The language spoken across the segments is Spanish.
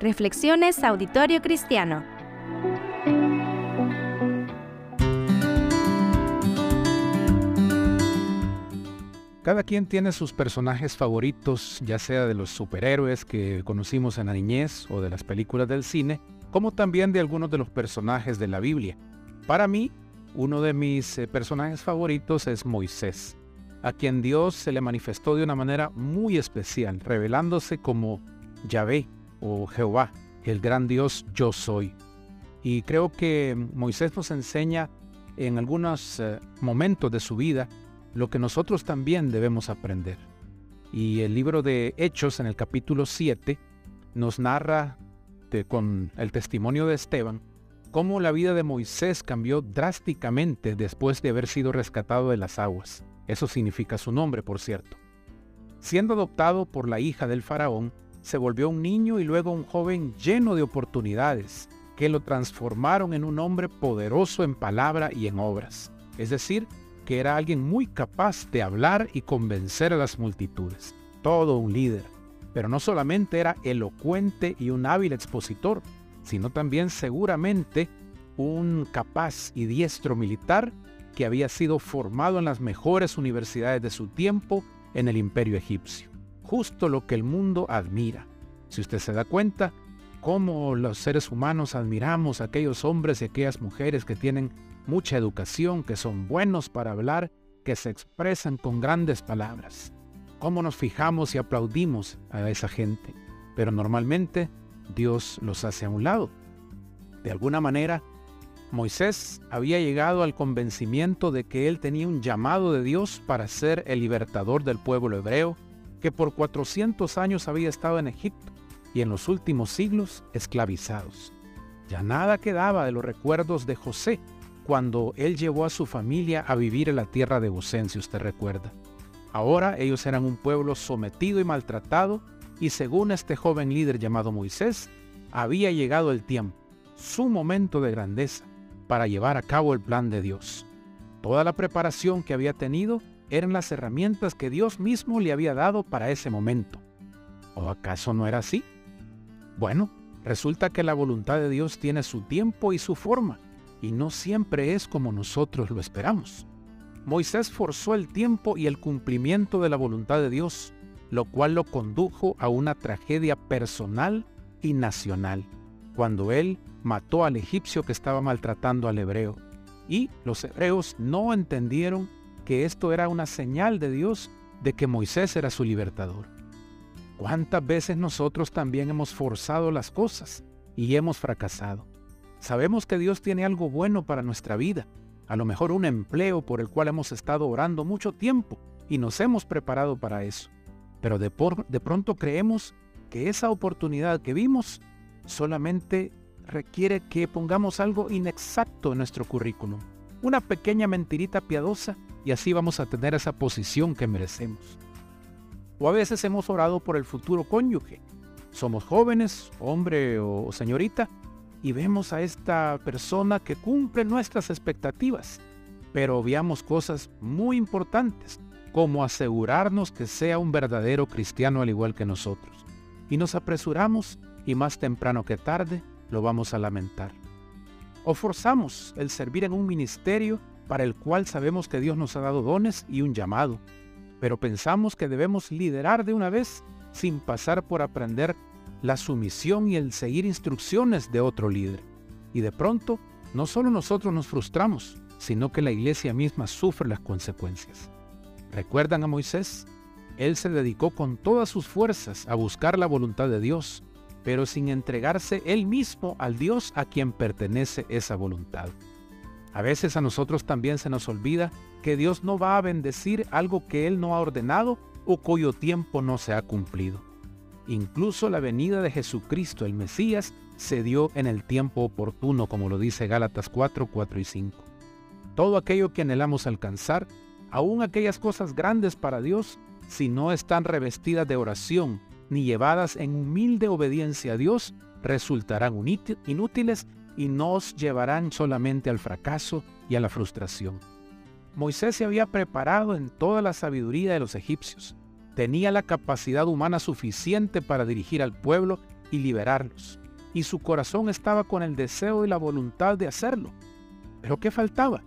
Reflexiones Auditorio Cristiano. Cada quien tiene sus personajes favoritos, ya sea de los superhéroes que conocimos en la niñez o de las películas del cine, como también de algunos de los personajes de la Biblia. Para mí, uno de mis eh, personajes favoritos es Moisés, a quien Dios se le manifestó de una manera muy especial, revelándose como Yahvé o Jehová, el gran Dios yo soy. Y creo que Moisés nos enseña en algunos eh, momentos de su vida lo que nosotros también debemos aprender. Y el libro de Hechos en el capítulo 7 nos narra con el testimonio de Esteban cómo la vida de Moisés cambió drásticamente después de haber sido rescatado de las aguas. Eso significa su nombre, por cierto. Siendo adoptado por la hija del faraón, se volvió un niño y luego un joven lleno de oportunidades que lo transformaron en un hombre poderoso en palabra y en obras. Es decir, que era alguien muy capaz de hablar y convencer a las multitudes. Todo un líder. Pero no solamente era elocuente y un hábil expositor, sino también seguramente un capaz y diestro militar que había sido formado en las mejores universidades de su tiempo en el imperio egipcio justo lo que el mundo admira. Si usted se da cuenta, cómo los seres humanos admiramos a aquellos hombres y aquellas mujeres que tienen mucha educación, que son buenos para hablar, que se expresan con grandes palabras. Cómo nos fijamos y aplaudimos a esa gente. Pero normalmente Dios los hace a un lado. De alguna manera, Moisés había llegado al convencimiento de que él tenía un llamado de Dios para ser el libertador del pueblo hebreo que por 400 años había estado en Egipto y en los últimos siglos esclavizados. Ya nada quedaba de los recuerdos de José cuando él llevó a su familia a vivir en la tierra de Gosén, si usted recuerda. Ahora ellos eran un pueblo sometido y maltratado y según este joven líder llamado Moisés, había llegado el tiempo, su momento de grandeza, para llevar a cabo el plan de Dios. Toda la preparación que había tenido eran las herramientas que Dios mismo le había dado para ese momento. ¿O acaso no era así? Bueno, resulta que la voluntad de Dios tiene su tiempo y su forma, y no siempre es como nosotros lo esperamos. Moisés forzó el tiempo y el cumplimiento de la voluntad de Dios, lo cual lo condujo a una tragedia personal y nacional, cuando él mató al egipcio que estaba maltratando al hebreo. Y los hebreos no entendieron que esto era una señal de Dios de que Moisés era su libertador. ¿Cuántas veces nosotros también hemos forzado las cosas y hemos fracasado? Sabemos que Dios tiene algo bueno para nuestra vida, a lo mejor un empleo por el cual hemos estado orando mucho tiempo y nos hemos preparado para eso. Pero de, de pronto creemos que esa oportunidad que vimos solamente requiere que pongamos algo inexacto en nuestro currículum, una pequeña mentirita piadosa y así vamos a tener esa posición que merecemos. O a veces hemos orado por el futuro cónyuge. Somos jóvenes, hombre o señorita, y vemos a esta persona que cumple nuestras expectativas, pero obviamos cosas muy importantes, como asegurarnos que sea un verdadero cristiano al igual que nosotros. Y nos apresuramos y más temprano que tarde lo vamos a lamentar. O forzamos el servir en un ministerio para el cual sabemos que Dios nos ha dado dones y un llamado, pero pensamos que debemos liderar de una vez sin pasar por aprender la sumisión y el seguir instrucciones de otro líder. Y de pronto, no solo nosotros nos frustramos, sino que la iglesia misma sufre las consecuencias. ¿Recuerdan a Moisés? Él se dedicó con todas sus fuerzas a buscar la voluntad de Dios, pero sin entregarse él mismo al Dios a quien pertenece esa voluntad. A veces a nosotros también se nos olvida que Dios no va a bendecir algo que Él no ha ordenado o cuyo tiempo no se ha cumplido. Incluso la venida de Jesucristo, el Mesías, se dio en el tiempo oportuno, como lo dice Gálatas 4, 4 y 5. Todo aquello que anhelamos alcanzar, aun aquellas cosas grandes para Dios, si no están revestidas de oración ni llevadas en humilde obediencia a Dios, resultarán inútiles y nos llevarán solamente al fracaso y a la frustración. Moisés se había preparado en toda la sabiduría de los egipcios. Tenía la capacidad humana suficiente para dirigir al pueblo y liberarlos. Y su corazón estaba con el deseo y la voluntad de hacerlo. Pero ¿qué faltaba?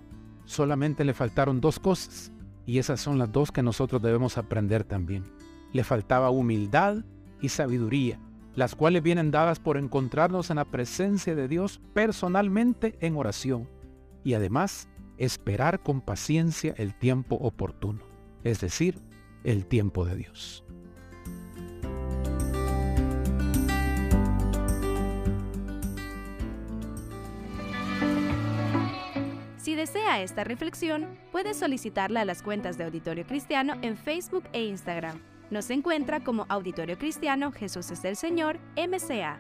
Solamente le faltaron dos cosas. Y esas son las dos que nosotros debemos aprender también. Le faltaba humildad y sabiduría, las cuales vienen dadas por encontrarnos en la presencia de Dios personalmente en oración. Y además, esperar con paciencia el tiempo oportuno, es decir, el tiempo de Dios. Si desea esta reflexión, puede solicitarla a las cuentas de Auditorio Cristiano en Facebook e Instagram. Nos encuentra como Auditorio Cristiano Jesús es el Señor, MCA.